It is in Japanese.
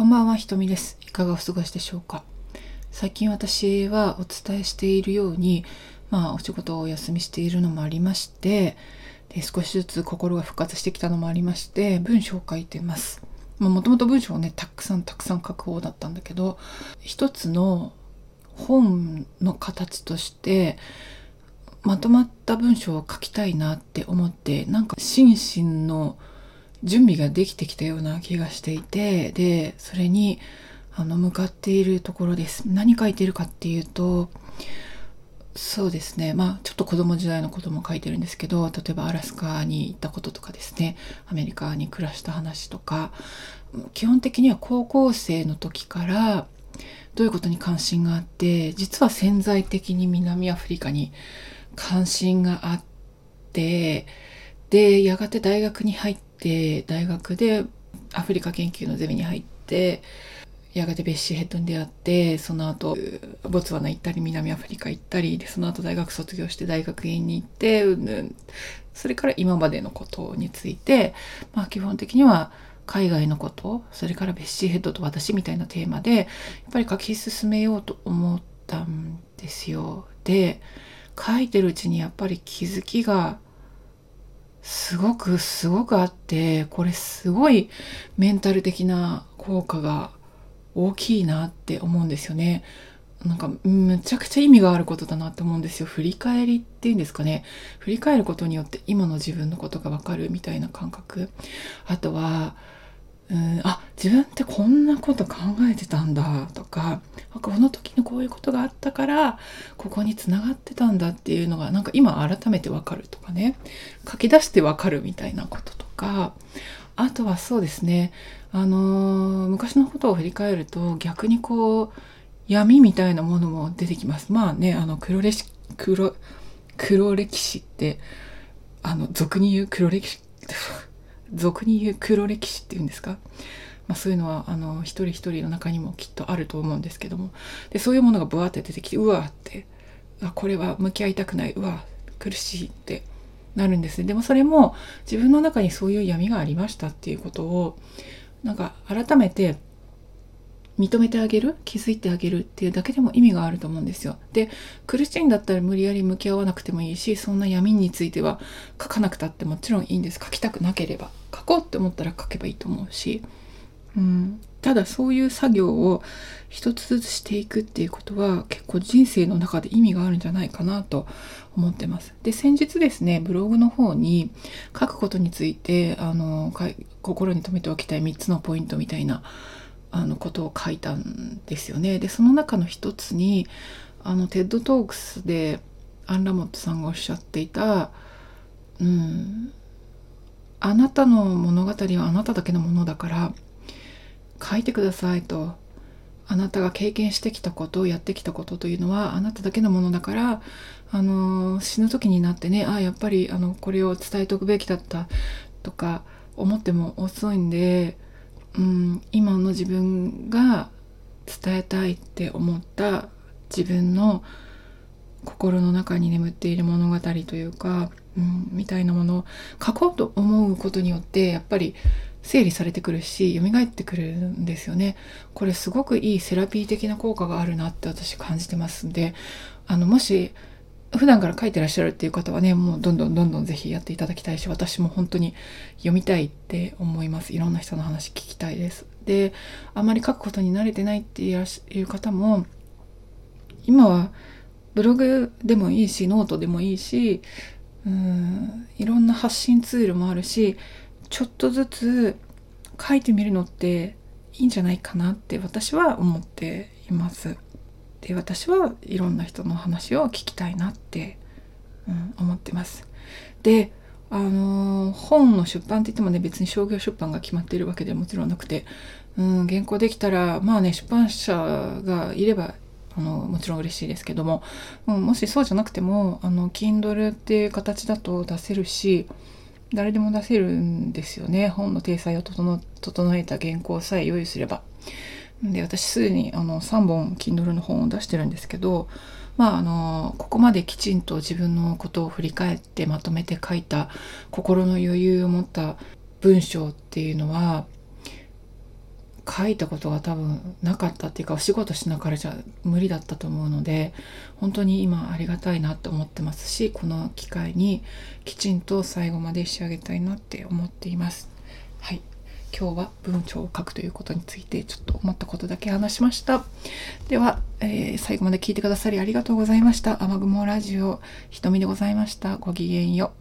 こんばんは、ひとみです。いかがお過ごしでしょうか？最近私はお伝えしているように、まあ、お仕事をお休みしているのもありまして、で少しずつ心が復活してきたのもありまして、文章を書いてます。もともと文章をね、たくさんたくさん書く方だったんだけど、一つの本の形として、まとまった文章を書きたいなって思って、なんか心身の準備ができてきたような気がしていてでそれにあの向かっているところです。何書いてるかっていうとそうですね。まあちょっと子供時代のことも書いてるんですけど例えばアラスカに行ったこととかですね。アメリカに暮らした話とか。基本的には高校生の時からどういうことに関心があって実は潜在的に南アフリカに関心があってでやがて大学に入ってで大学でアフリカ研究のゼミに入ってやがてベッシーヘッドに出会ってその後ボツワナ行ったり南アフリカ行ったりでその後大学卒業して大学院に行ってうんぬんそれから今までのことについてまあ基本的には海外のことそれからベッシーヘッドと私みたいなテーマでやっぱり書き進めようと思ったんですよ。で書いてるうちにやっぱり気づきがすごくすごくあってこれすごいメンタル的な効果が大きいなって思うんですよね。なんかむちゃくちゃ意味があることだなって思うんですよ。振り返りっていうんですかね。振り返ることによって今の自分のことがわかるみたいな感覚。あとは、うん、あ自分ってこんなこと考えてたんだとかこの時のこういうことがあったからここにつながってたんだっていうのがなんか今改めてわかるとかね。書き出してわかるみたいなこととか。あとはそうですね。あのー昔のことを振り返ると逆にこう闇みたいなものも出てきます。まあねあの黒歴史黒黒歴史ってあの俗に言う黒歴史俗に言う黒歴史っていうんですか、まあ、そういうのはあの一人一人の中にもきっとあると思うんですけども。でそういうものがブワーって出てきてうわーってあこれは向き合いたくないうわ苦しいってなるんですね。でもそれも自分の中にそういう闇がありましたっていうことをなんか改めて認めてあげる気づいてあげるっていうだけでも意味があると思うんですよ。で苦しいんだったら無理やり向き合わなくてもいいしそんな闇については書かなくたってもちろんいいんです。書きたくなければ。こうって思ったら書けばいいと思うし、うん、ただそういう作業を一つずつしていくっていうことは結構人生の中で意味があるんじゃないかなと思ってます。で先日ですねブログの方に書くことについてあの心に留めておきたい3つのポイントみたいなあのことを書いたんですよね。でその中の一つにあの TED Talks でアン・ラモットさんがおっしゃっていた、うん、あなたの物語はあなただけのものだから書いてくださいと。あなたが経験してきたことやってきたことというのはあなただけのものだからあの死ぬ時になってねあやっぱりあのこれを伝えておくべきだったとか思っても遅いんでうん、今の自分が伝えたいって思った自分の心の中に眠っている物語というか、うん、みたいなものを書こうと思うことによってやっぱり整理されてくるし蘇ってくるんですよね。これすごくいいセラピー的な効果があるなって私感じてますんであのもし普段から書いてらっしゃるっていう方はねもうどんどんどんどんぜひやっていただきたいし私も本当に読みたいって思いますいろんな人の話聞きたいですであまり書くことに慣れてないっていう方も今はブログでもいいしノートでもいいしうんいろんな発信ツールもあるしちょっとずつ書いてみるのっていいんじゃないかなって私は思っています。で私はいろんな人の話を聞きたいなって、うん、思ってます。であのー本の出版って言ってもね別に商業出版が決まっているわけではもちろんなくて、うん、原稿できたらまあね出版社がいればあのもちろん嬉しいですけども、うん、もしそうじゃなくてもあの Kindle っていう形だと出せるし誰でも出せるんですよね本の体裁を整えた原稿さえ用意すれば。で私すでにあの3本 Kindle の本を出してるんですけどまああのここまできちんと自分のことを振り返ってまとめて書いた心の余裕を持った文章っていうのは書いたことが多分なかったっていうかお仕事しながらじゃ無理だったと思うので本当に今ありがたいなって思ってますしこの機会にきちんと最後まで仕上げたいなって思っています。はい今日は文章を書くということについてちょっと思ったことだけ話しました。では、えー、最後まで聞いてくださりありがとうございました。雨雲ラジオ、ひとみでございました。ごきげんよう。